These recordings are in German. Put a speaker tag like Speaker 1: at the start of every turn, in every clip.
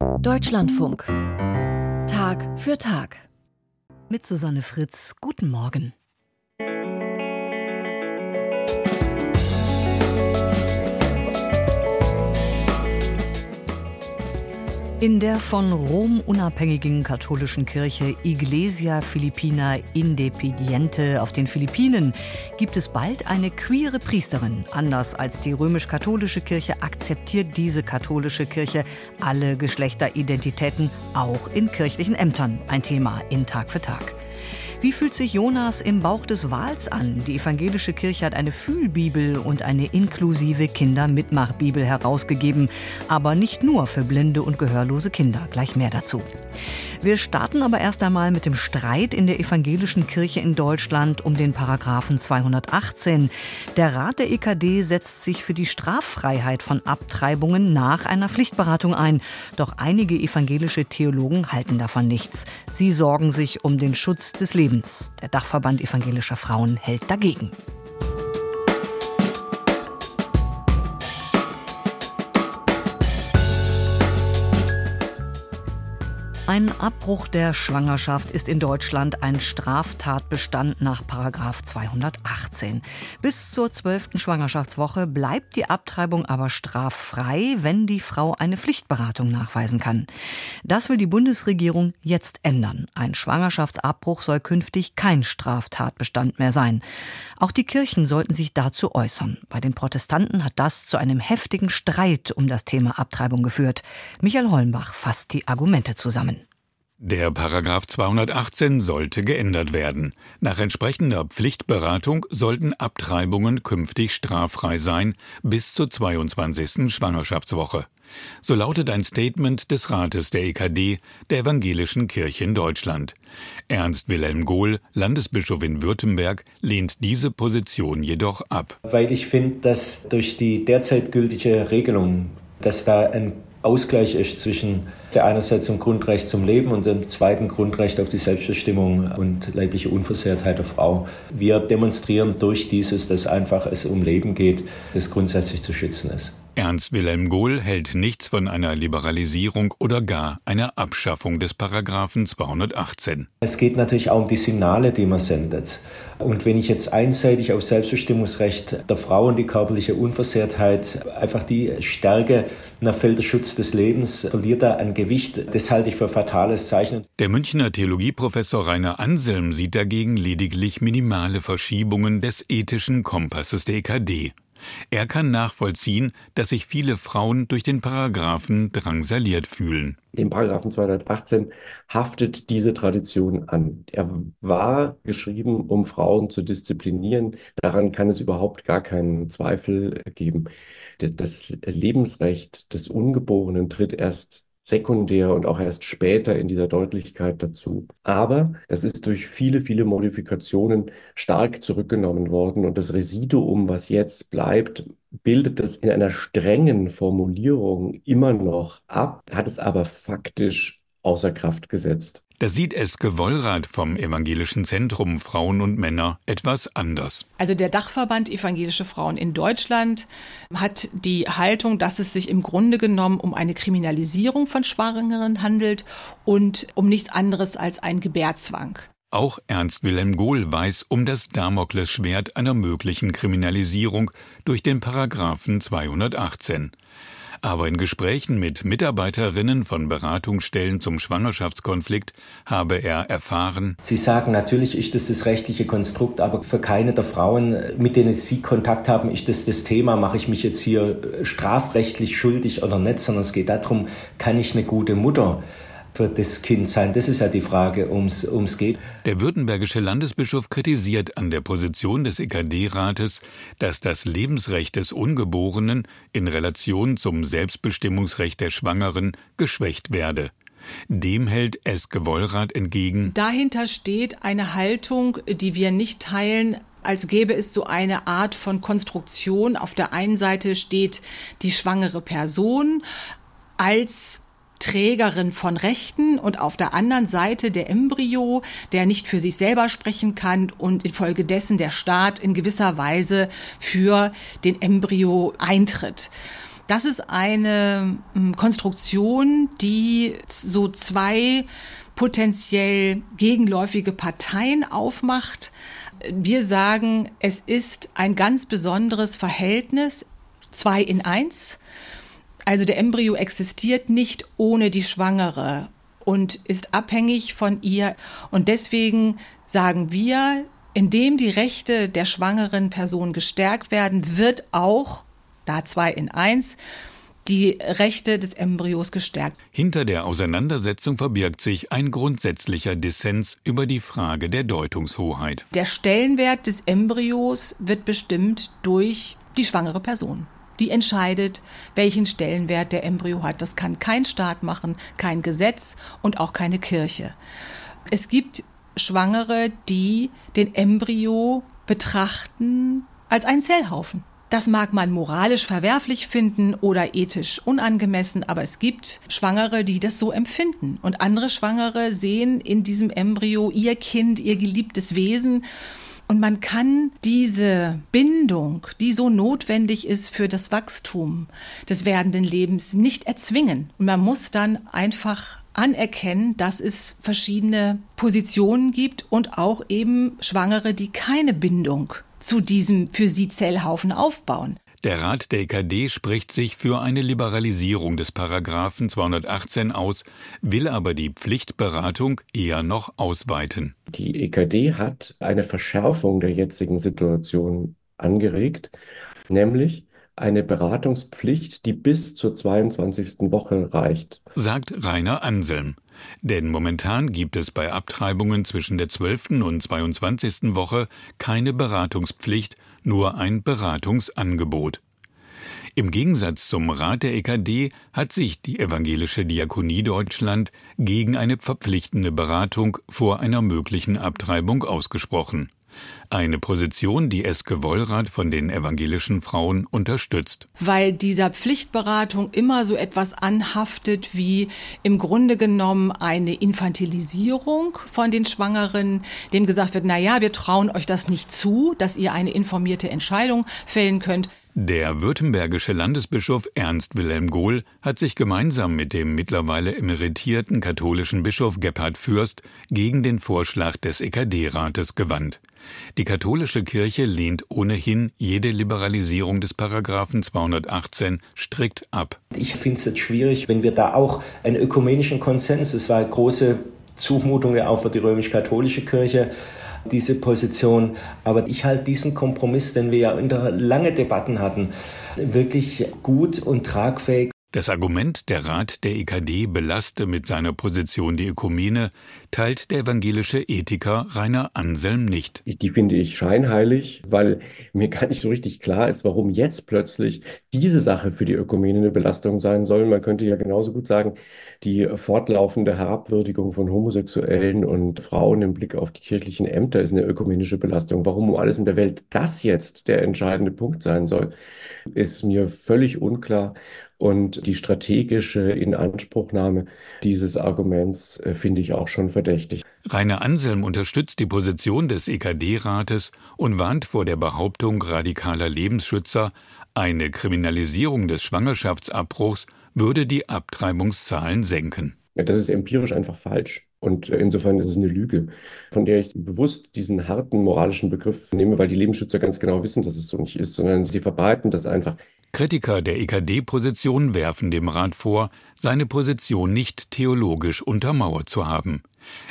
Speaker 1: Deutschlandfunk. Tag für Tag.
Speaker 2: Mit Susanne Fritz. Guten Morgen. In der von Rom unabhängigen katholischen Kirche Iglesia Filipina Independiente auf den Philippinen gibt es bald eine queere Priesterin. Anders als die römisch-katholische Kirche akzeptiert diese katholische Kirche alle Geschlechteridentitäten, auch in kirchlichen Ämtern. Ein Thema in Tag für Tag. Wie fühlt sich Jonas im Bauch des Wals an? Die evangelische Kirche hat eine Fühlbibel und eine inklusive Kindermitmachbibel herausgegeben, aber nicht nur für blinde und gehörlose Kinder. Gleich mehr dazu. Wir starten aber erst einmal mit dem Streit in der evangelischen Kirche in Deutschland um den Paragraphen 218. Der Rat der EKD setzt sich für die Straffreiheit von Abtreibungen nach einer Pflichtberatung ein. Doch einige evangelische Theologen halten davon nichts. Sie sorgen sich um den Schutz des Lebens. Der Dachverband evangelischer Frauen hält dagegen. Ein Abbruch der Schwangerschaft ist in Deutschland ein Straftatbestand nach 218. Bis zur zwölften Schwangerschaftswoche bleibt die Abtreibung aber straffrei, wenn die Frau eine Pflichtberatung nachweisen kann. Das will die Bundesregierung jetzt ändern. Ein Schwangerschaftsabbruch soll künftig kein Straftatbestand mehr sein. Auch die Kirchen sollten sich dazu äußern. Bei den Protestanten hat das zu einem heftigen Streit um das Thema Abtreibung geführt. Michael Hollenbach fasst die Argumente zusammen.
Speaker 3: Der Paragraph 218 sollte geändert werden. Nach entsprechender Pflichtberatung sollten Abtreibungen künftig straffrei sein bis zur 22. Schwangerschaftswoche. So lautet ein Statement des Rates der EKD, der Evangelischen Kirche in Deutschland. Ernst Wilhelm Gohl, Landesbischof in Württemberg, lehnt diese Position jedoch ab.
Speaker 4: Weil ich finde, dass durch die derzeit gültige Regelung, dass da ein Ausgleich ist zwischen der einerseits dem Grundrecht zum Leben und dem zweiten Grundrecht auf die Selbstbestimmung und leibliche Unversehrtheit der Frau. Wir demonstrieren durch dieses, dass einfach es um Leben geht, das grundsätzlich zu schützen ist.
Speaker 3: Ernst Wilhelm Gohl hält nichts von einer Liberalisierung oder gar einer Abschaffung des Paragraphen 218.
Speaker 4: Es geht natürlich auch um die Signale, die man sendet. Und wenn ich jetzt einseitig auf Selbstbestimmungsrecht der Frau und die körperliche Unversehrtheit einfach die Stärke nach fällt der Schutz des Lebens, verliert da an Gewicht. Das halte ich für fatales Zeichen.
Speaker 3: Der Münchner Theologieprofessor Rainer Anselm sieht dagegen lediglich minimale Verschiebungen des ethischen Kompasses der EKD. Er kann nachvollziehen, dass sich viele Frauen durch den Paragraphen drangsaliert fühlen.
Speaker 5: Dem Paragraphen 218 haftet diese Tradition an. Er war geschrieben, um Frauen zu disziplinieren. Daran kann es überhaupt gar keinen Zweifel geben. Das Lebensrecht des Ungeborenen tritt erst sekundär und auch erst später in dieser Deutlichkeit dazu. Aber das ist durch viele, viele Modifikationen stark zurückgenommen worden und das Residuum, was jetzt bleibt, bildet das in einer strengen Formulierung immer noch ab, hat es aber faktisch außer Kraft gesetzt.
Speaker 3: Da sieht Eske Wollrath vom Evangelischen Zentrum Frauen und Männer etwas anders.
Speaker 6: Also der Dachverband Evangelische Frauen in Deutschland hat die Haltung, dass es sich im Grunde genommen um eine Kriminalisierung von Schwangeren handelt und um nichts anderes als ein Gebärzwang.
Speaker 3: Auch Ernst Wilhelm Gohl weiß um das Damoklesschwert einer möglichen Kriminalisierung durch den Paragraphen 218. Aber in Gesprächen mit Mitarbeiterinnen von Beratungsstellen zum Schwangerschaftskonflikt habe er erfahren,
Speaker 4: Sie sagen, natürlich ist das das rechtliche Konstrukt, aber für keine der Frauen, mit denen Sie Kontakt haben, ist das das Thema, mache ich mich jetzt hier strafrechtlich schuldig oder nicht, sondern es geht darum, kann ich eine gute Mutter für das Kind sein? Das ist ja die Frage, ums ums geht.
Speaker 3: Der württembergische Landesbischof kritisiert an der Position des EKD-Rates, dass das Lebensrecht des Ungeborenen in Relation zum Selbstbestimmungsrecht der Schwangeren geschwächt werde. Dem hält Eske Wollrath entgegen.
Speaker 6: Dahinter steht eine Haltung, die wir nicht teilen, als gäbe es so eine Art von Konstruktion. Auf der einen Seite steht die schwangere Person als Trägerin von Rechten und auf der anderen Seite der Embryo, der nicht für sich selber sprechen kann und infolgedessen der Staat in gewisser Weise für den Embryo eintritt. Das ist eine hm, Konstruktion, die so zwei potenziell gegenläufige Parteien aufmacht. Wir sagen, es ist ein ganz besonderes Verhältnis, zwei in eins. Also der Embryo existiert nicht ohne die Schwangere und ist abhängig von ihr. Und deswegen sagen wir, indem die Rechte der schwangeren Person gestärkt werden, wird auch, da zwei in eins, die Rechte des Embryos gestärkt.
Speaker 3: Hinter der Auseinandersetzung verbirgt sich ein grundsätzlicher Dissens über die Frage der Deutungshoheit.
Speaker 6: Der Stellenwert des Embryos wird bestimmt durch die schwangere Person. Die entscheidet, welchen Stellenwert der Embryo hat. Das kann kein Staat machen, kein Gesetz und auch keine Kirche. Es gibt Schwangere, die den Embryo betrachten als einen Zellhaufen. Das mag man moralisch verwerflich finden oder ethisch unangemessen, aber es gibt Schwangere, die das so empfinden. Und andere Schwangere sehen in diesem Embryo ihr Kind, ihr geliebtes Wesen. Und man kann diese Bindung, die so notwendig ist für das Wachstum des werdenden Lebens, nicht erzwingen. Und man muss dann einfach anerkennen, dass es verschiedene Positionen gibt und auch eben Schwangere, die keine Bindung zu diesem für sie Zellhaufen aufbauen.
Speaker 3: Der Rat der EKD spricht sich für eine Liberalisierung des Paragraphen 218 aus, will aber die Pflichtberatung eher noch ausweiten.
Speaker 5: Die EKD hat eine Verschärfung der jetzigen Situation angeregt, nämlich eine Beratungspflicht, die bis zur 22. Woche reicht.
Speaker 3: Sagt Rainer Anselm. Denn momentan gibt es bei Abtreibungen zwischen der 12. und 22. Woche keine Beratungspflicht, nur ein Beratungsangebot. Im Gegensatz zum Rat der EKD hat sich die evangelische Diakonie Deutschland gegen eine verpflichtende Beratung vor einer möglichen Abtreibung ausgesprochen. Eine Position, die Eske Wollrath von den evangelischen Frauen unterstützt.
Speaker 6: Weil dieser Pflichtberatung immer so etwas anhaftet wie im Grunde genommen eine Infantilisierung von den Schwangeren, dem gesagt wird, na ja, wir trauen euch das nicht zu, dass ihr eine informierte Entscheidung fällen könnt.
Speaker 3: Der württembergische Landesbischof Ernst Wilhelm Gohl hat sich gemeinsam mit dem mittlerweile emeritierten katholischen Bischof Gebhard Fürst gegen den Vorschlag des EKD-Rates gewandt. Die katholische Kirche lehnt ohnehin jede Liberalisierung des Paragraphen 218 strikt ab.
Speaker 4: Ich finde es jetzt schwierig, wenn wir da auch einen ökumenischen Konsens, es war eine große Zumutung ja auch für die römisch-katholische Kirche, diese Position. Aber ich halte diesen Kompromiss, den wir ja unter lange Debatten hatten, wirklich gut und tragfähig.
Speaker 3: Das Argument, der Rat der EKD belaste mit seiner Position die Ökumene, teilt der evangelische Ethiker Rainer Anselm nicht.
Speaker 5: Die finde ich scheinheilig, weil mir gar nicht so richtig klar ist, warum jetzt plötzlich diese Sache für die Ökumene eine Belastung sein soll. Man könnte ja genauso gut sagen, die fortlaufende Herabwürdigung von Homosexuellen und Frauen im Blick auf die kirchlichen Ämter ist eine ökumenische Belastung. Warum um alles in der Welt das jetzt der entscheidende Punkt sein soll, ist mir völlig unklar. Und die strategische Inanspruchnahme dieses Arguments äh, finde ich auch schon verdächtig.
Speaker 3: Rainer Anselm unterstützt die Position des EKD-Rates und warnt vor der Behauptung radikaler Lebensschützer, eine Kriminalisierung des Schwangerschaftsabbruchs würde die Abtreibungszahlen senken.
Speaker 5: Ja, das ist empirisch einfach falsch. Und äh, insofern ist es eine Lüge, von der ich bewusst diesen harten moralischen Begriff nehme, weil die Lebensschützer ganz genau wissen, dass es so nicht ist, sondern sie verbreiten das einfach.
Speaker 3: Kritiker der EKD-Position werfen dem Rat vor, seine Position nicht theologisch untermauert zu haben.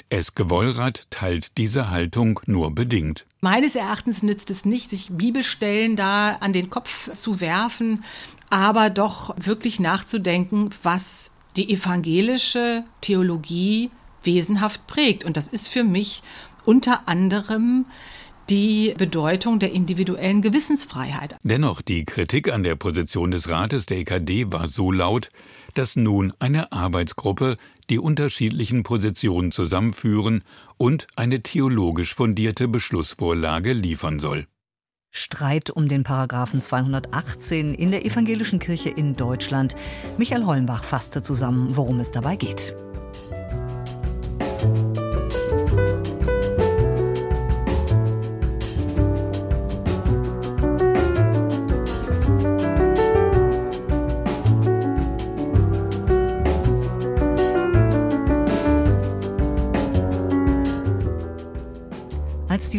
Speaker 3: Eske Wollrath teilt diese Haltung nur bedingt.
Speaker 6: Meines Erachtens nützt es nicht, sich Bibelstellen da an den Kopf zu werfen, aber doch wirklich nachzudenken, was die evangelische Theologie wesenhaft prägt. Und das ist für mich unter anderem die Bedeutung der individuellen Gewissensfreiheit.
Speaker 3: Dennoch, die Kritik an der Position des Rates der EKD war so laut, dass nun eine Arbeitsgruppe die unterschiedlichen Positionen zusammenführen und eine theologisch fundierte Beschlussvorlage liefern soll.
Speaker 2: Streit um den Paragraphen 218 in der evangelischen Kirche in Deutschland. Michael Hollenbach fasste zusammen, worum es dabei geht.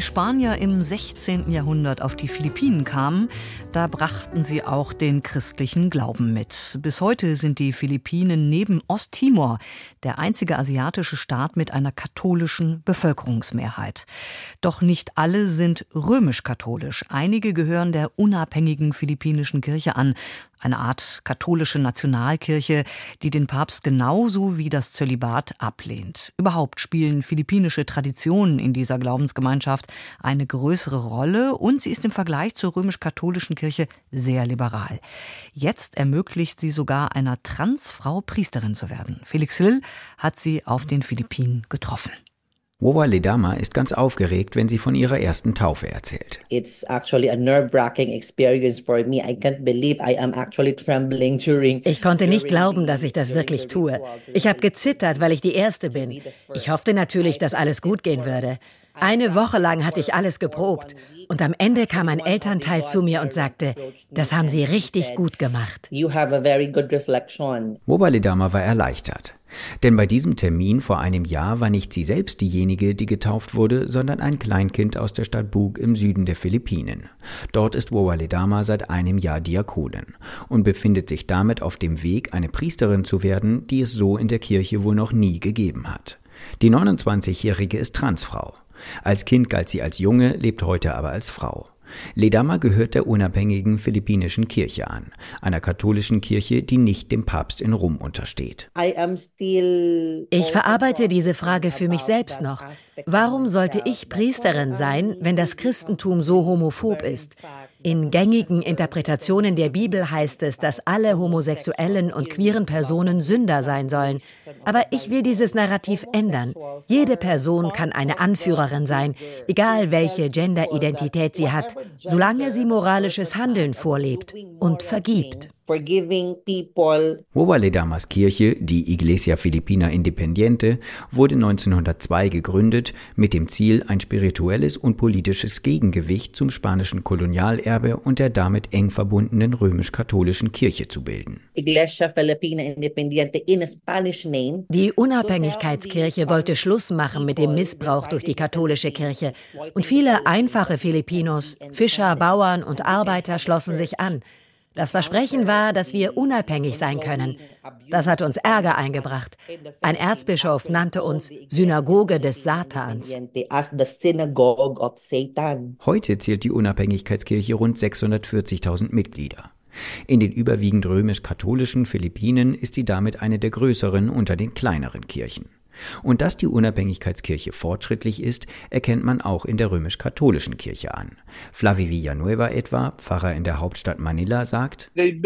Speaker 2: Die Spanier im 16. Jahrhundert auf die Philippinen kamen, da brachten sie auch den christlichen Glauben mit. Bis heute sind die Philippinen neben Osttimor der einzige asiatische Staat mit einer katholischen Bevölkerungsmehrheit. Doch nicht alle sind römisch-katholisch. Einige gehören der unabhängigen philippinischen Kirche an, eine Art katholische Nationalkirche, die den Papst genauso wie das Zölibat ablehnt. Überhaupt spielen philippinische Traditionen in dieser Glaubensgemeinschaft eine größere Rolle und sie ist im Vergleich zur römisch-katholischen Kirche sehr liberal. Jetzt ermöglicht sie sogar einer Transfrau Priesterin zu werden. Felix Hill hat sie auf den Philippinen getroffen.
Speaker 7: Wowa Ledama ist ganz aufgeregt, wenn sie von ihrer ersten Taufe erzählt.
Speaker 8: It's actually a nerve-wracking experience for me. I can't believe I am actually trembling during
Speaker 9: Ich konnte nicht glauben, dass ich das wirklich tue. Ich habe gezittert, weil ich die erste bin. Ich hoffte natürlich, dass alles gut gehen würde. Eine Woche lang hatte ich alles geprobt. Und am Ende kam ein Elternteil zu mir und sagte, das haben Sie richtig gut gemacht.
Speaker 7: Woba Ledama war erleichtert. Denn bei diesem Termin vor einem Jahr war nicht sie selbst diejenige, die getauft wurde, sondern ein Kleinkind aus der Stadt Bug im Süden der Philippinen. Dort ist Wowaledama seit einem Jahr Diakonin und befindet sich damit auf dem Weg, eine Priesterin zu werden, die es so in der Kirche wohl noch nie gegeben hat. Die 29-Jährige ist Transfrau. Als Kind galt sie als Junge, lebt heute aber als Frau. Ledama gehört der unabhängigen philippinischen Kirche an, einer katholischen Kirche, die nicht dem Papst in Rom untersteht.
Speaker 9: Ich verarbeite diese Frage für mich selbst noch. Warum sollte ich Priesterin sein, wenn das Christentum so homophob ist? In gängigen Interpretationen der Bibel heißt es, dass alle homosexuellen und queeren Personen Sünder sein sollen. Aber ich will dieses Narrativ ändern. Jede Person kann eine Anführerin sein, egal welche Genderidentität sie hat, solange sie moralisches Handeln vorlebt und vergibt
Speaker 7: forgiving people. Wowaledamas Kirche, die Iglesia Filipina Independiente, wurde 1902 gegründet mit dem Ziel, ein spirituelles und politisches Gegengewicht zum spanischen Kolonialerbe und der damit eng verbundenen römisch-katholischen Kirche zu bilden.
Speaker 9: Die Unabhängigkeitskirche wollte Schluss machen mit dem Missbrauch durch die katholische Kirche und viele einfache Filipinos, Fischer, Bauern und Arbeiter schlossen sich an. Das Versprechen war, dass wir unabhängig sein können. Das hat uns Ärger eingebracht. Ein Erzbischof nannte uns Synagoge des Satans.
Speaker 7: Heute zählt die Unabhängigkeitskirche rund 640.000 Mitglieder. In den überwiegend römisch-katholischen Philippinen ist sie damit eine der größeren unter den kleineren Kirchen. Und dass die Unabhängigkeitskirche fortschrittlich ist, erkennt man auch in der römisch-katholischen Kirche an. Flavi Villanueva etwa, Pfarrer in der Hauptstadt Manila, sagt, Sie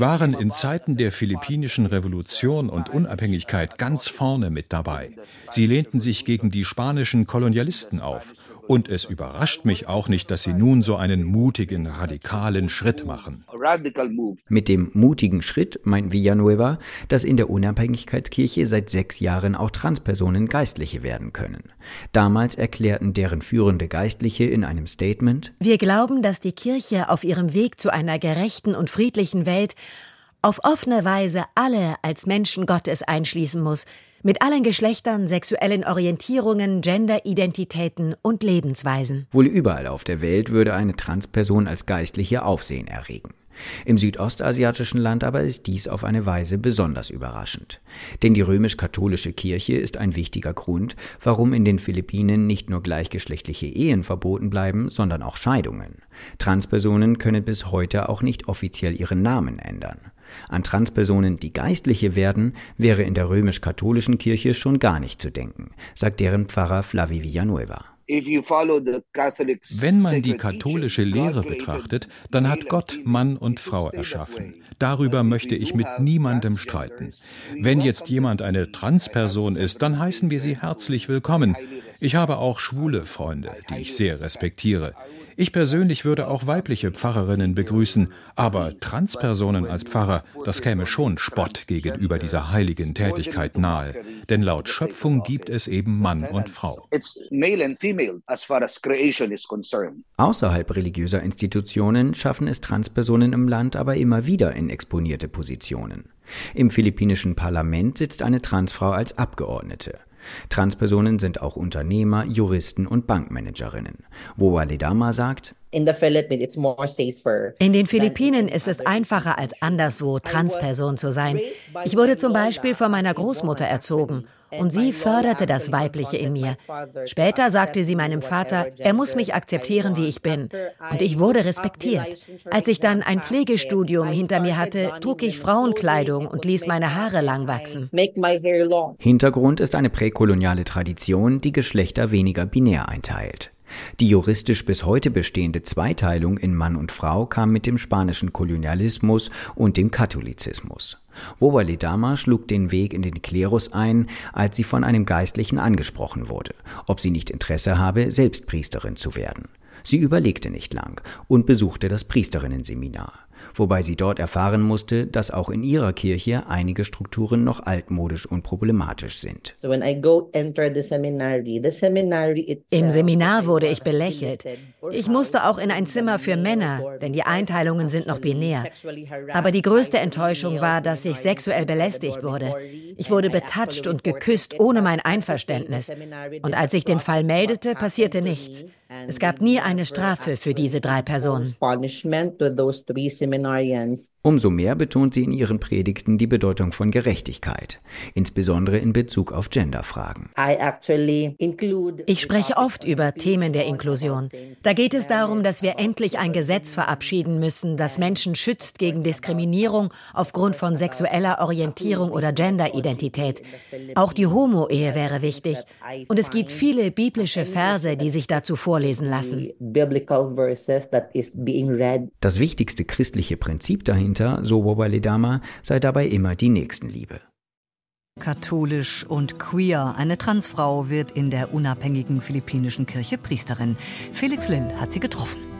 Speaker 10: waren in Zeiten der philippinischen Revolution und Unabhängigkeit ganz vorne mit dabei. Sie lehnten sich gegen die spanischen Kolonialisten auf und es überrascht mich auch nicht, dass sie nun so einen mutigen, radikalen Schritt machen.
Speaker 7: Mit dem mutigen Schritt meint Villanueva, dass in der Unabhängigkeitskirche seit sechs Jahren auch Transpersonen Geistliche werden können. Damals erklärten deren führende Geistliche in einem Statement
Speaker 9: Wir glauben, dass die Kirche auf ihrem Weg zu einer gerechten und friedlichen Welt auf offene Weise alle als Menschen Gottes einschließen muss, mit allen Geschlechtern, sexuellen Orientierungen, Genderidentitäten und Lebensweisen.
Speaker 7: Wohl überall auf der Welt würde eine Transperson als Geistliche Aufsehen erregen. Im südostasiatischen Land aber ist dies auf eine Weise besonders überraschend. Denn die römisch-katholische Kirche ist ein wichtiger Grund, warum in den Philippinen nicht nur gleichgeschlechtliche Ehen verboten bleiben, sondern auch Scheidungen. Transpersonen können bis heute auch nicht offiziell ihren Namen ändern. An Transpersonen, die Geistliche werden, wäre in der römisch-katholischen Kirche schon gar nicht zu denken, sagt deren Pfarrer Flavi Villanueva.
Speaker 10: Wenn man die katholische Lehre betrachtet, dann hat Gott Mann und Frau erschaffen. Darüber möchte ich mit niemandem streiten. Wenn jetzt jemand eine Transperson ist, dann heißen wir sie herzlich willkommen. Ich habe auch schwule Freunde, die ich sehr respektiere. Ich persönlich würde auch weibliche Pfarrerinnen begrüßen, aber Transpersonen als Pfarrer, das käme schon Spott gegenüber dieser heiligen Tätigkeit nahe. Denn laut Schöpfung gibt es eben Mann und Frau.
Speaker 7: Außerhalb religiöser Institutionen schaffen es Transpersonen im Land aber immer wieder in exponierte Positionen. Im philippinischen Parlament sitzt eine Transfrau als Abgeordnete. Transpersonen sind auch Unternehmer, Juristen und Bankmanagerinnen. Woa Ledama sagt,
Speaker 9: in den Philippinen ist es einfacher als anderswo, Transperson zu sein. Ich wurde zum Beispiel von meiner Großmutter erzogen und sie förderte das Weibliche in mir. Später sagte sie meinem Vater, er muss mich akzeptieren, wie ich bin. Und ich wurde respektiert. Als ich dann ein Pflegestudium hinter mir hatte, trug ich Frauenkleidung und ließ meine Haare lang wachsen.
Speaker 7: Hintergrund ist eine präkoloniale Tradition, die Geschlechter weniger binär einteilt. Die juristisch bis heute bestehende Zweiteilung in Mann und Frau kam mit dem spanischen Kolonialismus und dem Katholizismus. Wowali Dama schlug den Weg in den Klerus ein, als sie von einem Geistlichen angesprochen wurde, ob sie nicht Interesse habe, selbst Priesterin zu werden. Sie überlegte nicht lang und besuchte das Priesterinnenseminar wobei sie dort erfahren musste, dass auch in ihrer Kirche einige Strukturen noch altmodisch und problematisch sind.
Speaker 9: Im Seminar wurde ich belächelt. Ich musste auch in ein Zimmer für Männer, denn die Einteilungen sind noch binär. Aber die größte Enttäuschung war, dass ich sexuell belästigt wurde. Ich wurde betatscht und geküsst ohne mein Einverständnis. Und als ich den Fall meldete, passierte nichts. Es gab nie eine Strafe für diese drei Personen.
Speaker 7: Umso mehr betont sie in ihren Predigten die Bedeutung von Gerechtigkeit, insbesondere in Bezug auf Genderfragen.
Speaker 9: Ich spreche oft über Themen der Inklusion. Da geht es darum, dass wir endlich ein Gesetz verabschieden müssen, das Menschen schützt gegen Diskriminierung aufgrund von sexueller Orientierung oder Genderidentität. Auch die Homo-Ehe wäre wichtig. Und es gibt viele biblische Verse, die sich dazu vorlesen lassen.
Speaker 7: Das wichtigste christliche Prinzip dahinter, so Wobaledama, sei dabei immer die Nächstenliebe.
Speaker 2: Katholisch und queer. Eine Transfrau wird in der unabhängigen philippinischen Kirche Priesterin. Felix Lill hat sie getroffen.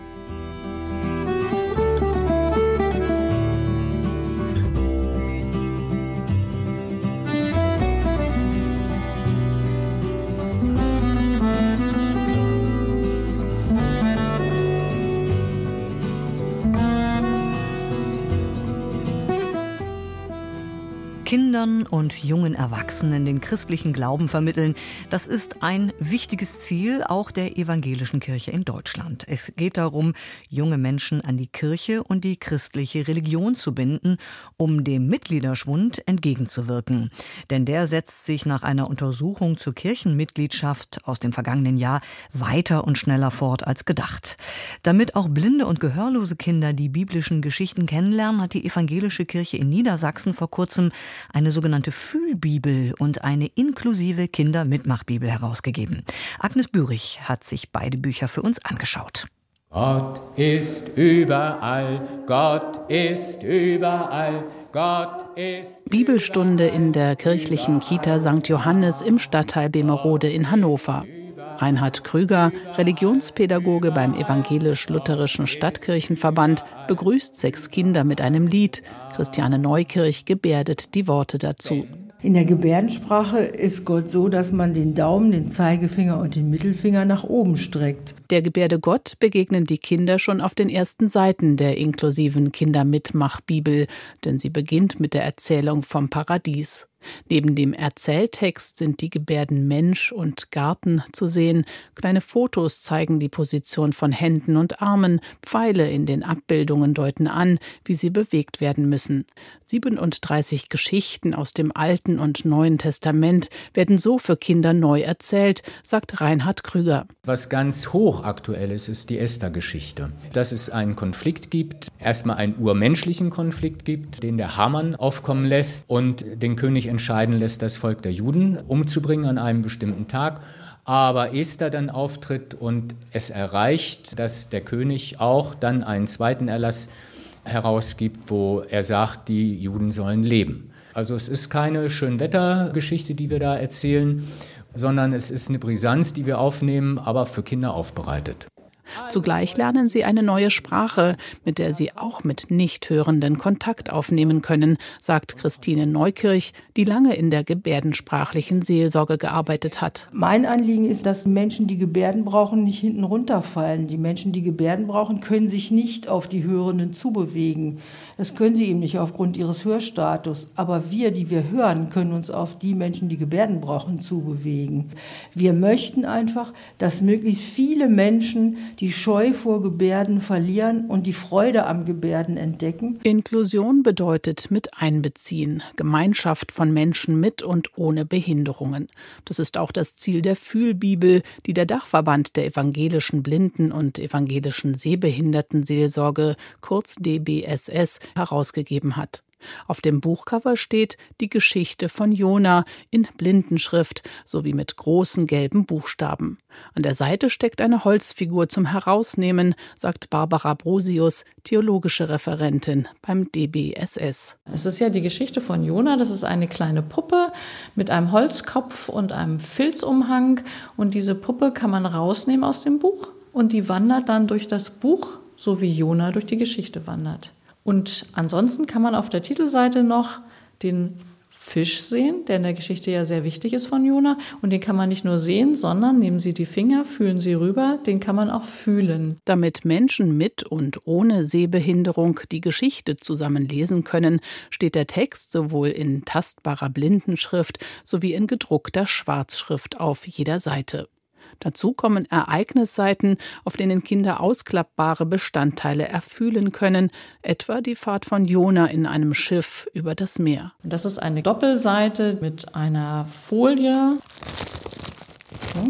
Speaker 2: Kindern und jungen Erwachsenen den christlichen Glauben vermitteln, das ist ein wichtiges Ziel auch der evangelischen Kirche in Deutschland. Es geht darum, junge Menschen an die Kirche und die christliche Religion zu binden, um dem Mitgliederschwund entgegenzuwirken. Denn der setzt sich nach einer Untersuchung zur Kirchenmitgliedschaft aus dem vergangenen Jahr weiter und schneller fort als gedacht. Damit auch blinde und gehörlose Kinder die biblischen Geschichten kennenlernen, hat die evangelische Kirche in Niedersachsen vor kurzem eine sogenannte Fühlbibel und eine inklusive Kindermitmachbibel herausgegeben. Agnes Bürich hat sich beide Bücher für uns angeschaut.
Speaker 11: Gott ist überall, Gott ist überall, Gott ist.
Speaker 12: Bibelstunde in der kirchlichen Kita St. Johannes im Stadtteil Bemerode in Hannover. Reinhard Krüger, Religionspädagoge beim Evangelisch-Lutherischen Stadtkirchenverband, begrüßt sechs Kinder mit einem Lied. Christiane Neukirch gebärdet die Worte dazu.
Speaker 13: In der Gebärdensprache ist Gott so, dass man den Daumen, den Zeigefinger und den Mittelfinger nach oben streckt.
Speaker 12: Der Gebärde Gott begegnen die Kinder schon auf den ersten Seiten der inklusiven Kindermitmachbibel, denn sie beginnt mit der Erzählung vom Paradies. Neben dem Erzähltext sind die Gebärden Mensch und Garten zu sehen. Kleine Fotos zeigen die Position von Händen und Armen. Pfeile in den Abbildungen deuten an, wie sie bewegt werden müssen. 37 Geschichten aus dem Alten und Neuen Testament werden so für Kinder neu erzählt, sagt Reinhard Krüger.
Speaker 11: Was ganz hochaktuell ist, ist die Esther-Geschichte. Dass es einen Konflikt gibt, erstmal einen urmenschlichen Konflikt gibt, den der Hamann aufkommen lässt und den König entscheiden lässt, das Volk der Juden umzubringen an einem bestimmten Tag. Aber Esther dann auftritt und es erreicht, dass der König auch dann einen zweiten Erlass herausgibt, wo er sagt, die Juden sollen leben. Also es ist keine Schönwettergeschichte, die wir da erzählen, sondern es ist eine Brisanz, die wir aufnehmen, aber für Kinder aufbereitet.
Speaker 12: Zugleich lernen sie eine neue Sprache, mit der sie auch mit Nichthörenden Kontakt aufnehmen können, sagt Christine Neukirch, die lange in der gebärdensprachlichen Seelsorge gearbeitet hat.
Speaker 13: Mein Anliegen ist, dass Menschen, die Gebärden brauchen, nicht hinten runterfallen. Die Menschen, die Gebärden brauchen, können sich nicht auf die Hörenden zubewegen. Das können sie eben nicht aufgrund ihres Hörstatus. Aber wir, die wir hören, können uns auf die Menschen, die Gebärden brauchen, zubewegen. Wir möchten einfach, dass möglichst viele Menschen die Scheu vor Gebärden verlieren und die Freude am Gebärden entdecken.
Speaker 12: Inklusion bedeutet mit einbeziehen, Gemeinschaft von Menschen mit und ohne Behinderungen. Das ist auch das Ziel der Fühlbibel, die der Dachverband der evangelischen Blinden und evangelischen Sehbehindertenseelsorge, kurz DBSS, herausgegeben hat. Auf dem Buchcover steht die Geschichte von Jona in Blindenschrift sowie mit großen gelben Buchstaben. An der Seite steckt eine Holzfigur zum Herausnehmen, sagt Barbara Brosius, theologische Referentin beim DBSS.
Speaker 14: Es ist ja die Geschichte von Jona, das ist eine kleine Puppe mit einem Holzkopf und einem Filzumhang und diese Puppe kann man rausnehmen aus dem Buch und die wandert dann durch das Buch, so wie Jona durch die Geschichte wandert. Und ansonsten kann man auf der Titelseite noch den Fisch sehen, der in der Geschichte ja sehr wichtig ist von Jona. Und den kann man nicht nur sehen, sondern nehmen Sie die Finger, fühlen Sie rüber, den kann man auch fühlen.
Speaker 12: Damit Menschen mit und ohne Sehbehinderung die Geschichte zusammen lesen können, steht der Text sowohl in tastbarer Blindenschrift sowie in gedruckter Schwarzschrift auf jeder Seite. Dazu kommen Ereignisseiten, auf denen Kinder ausklappbare Bestandteile erfühlen können, etwa die Fahrt von Jona in einem Schiff über das Meer.
Speaker 14: Das ist eine Doppelseite mit einer Folie.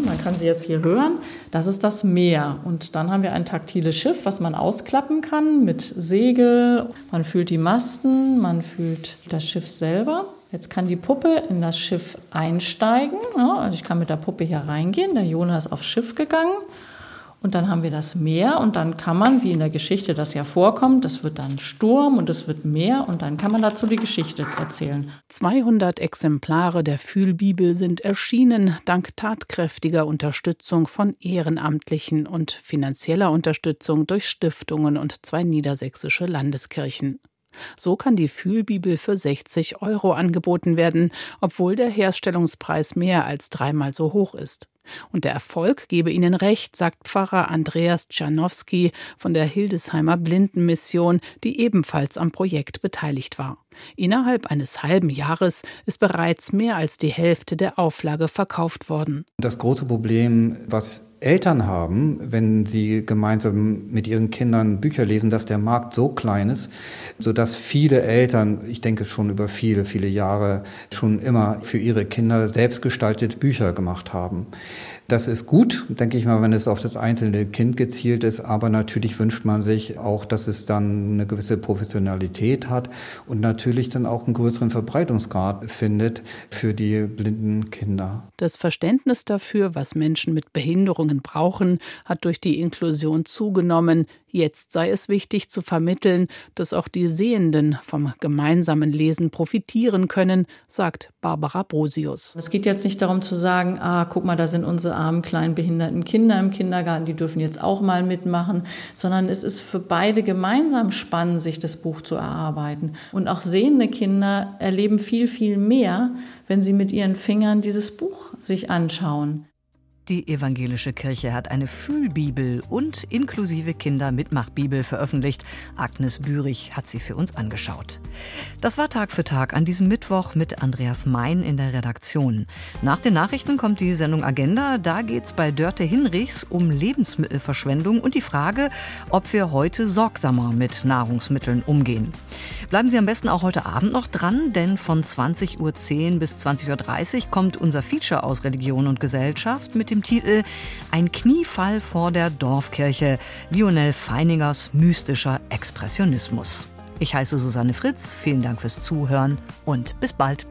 Speaker 14: Man kann sie jetzt hier hören. Das ist das Meer. Und dann haben wir ein taktiles Schiff, was man ausklappen kann mit Segel. Man fühlt die Masten, man fühlt das Schiff selber. Jetzt kann die Puppe in das Schiff einsteigen. Also ich kann mit der Puppe hier reingehen. Der Jonah ist aufs Schiff gegangen. Und dann haben wir das Meer und dann kann man, wie in der Geschichte das ja vorkommt, das wird dann Sturm und es wird Meer und dann kann man dazu die Geschichte erzählen.
Speaker 12: 200 Exemplare der Fühlbibel sind erschienen, dank tatkräftiger Unterstützung von Ehrenamtlichen und finanzieller Unterstützung durch Stiftungen und zwei niedersächsische Landeskirchen. So kann die Fühlbibel für 60 Euro angeboten werden, obwohl der Herstellungspreis mehr als dreimal so hoch ist. Und der Erfolg gebe ihnen recht, sagt Pfarrer Andreas Czarnowski von der Hildesheimer Blindenmission, die ebenfalls am Projekt beteiligt war. Innerhalb eines halben Jahres ist bereits mehr als die Hälfte der Auflage verkauft worden.
Speaker 15: Das große Problem, was Eltern haben, wenn sie gemeinsam mit ihren Kindern Bücher lesen, dass der Markt so klein ist, sodass viele Eltern, ich denke schon über viele, viele Jahre, schon immer für ihre Kinder selbstgestaltet Bücher gemacht haben. Das ist gut, denke ich mal, wenn es auf das einzelne Kind gezielt ist. Aber natürlich wünscht man sich auch, dass es dann eine gewisse Professionalität hat und natürlich dann auch einen größeren Verbreitungsgrad findet für die blinden Kinder.
Speaker 12: Das Verständnis dafür, was Menschen mit Behinderungen brauchen, hat durch die Inklusion zugenommen. Jetzt sei es wichtig zu vermitteln, dass auch die Sehenden vom gemeinsamen Lesen profitieren können, sagt Barbara Brosius.
Speaker 14: Es geht jetzt nicht darum zu sagen, ah, guck mal, da sind unsere armen, kleinen, behinderten Kinder im Kindergarten, die dürfen jetzt auch mal mitmachen, sondern es ist für beide gemeinsam spannend, sich das Buch zu erarbeiten. Und auch sehende Kinder erleben viel, viel mehr, wenn sie mit ihren Fingern dieses Buch sich anschauen.
Speaker 2: Die evangelische Kirche hat eine Fühlbibel und inklusive Kinder-Mitmachbibel veröffentlicht. Agnes Bürich hat sie für uns angeschaut. Das war Tag für Tag an diesem Mittwoch mit Andreas Mein in der Redaktion. Nach den Nachrichten kommt die Sendung Agenda. Da geht's bei Dörte Hinrichs um Lebensmittelverschwendung und die Frage, ob wir heute sorgsamer mit Nahrungsmitteln umgehen. Bleiben Sie am besten auch heute Abend noch dran, denn von 20.10 Uhr bis 20.30 Uhr kommt unser Feature aus Religion und Gesellschaft mit dem Titel Ein Kniefall vor der Dorfkirche, Lionel Feiningers mystischer Expressionismus. Ich heiße Susanne Fritz, vielen Dank fürs Zuhören und bis bald.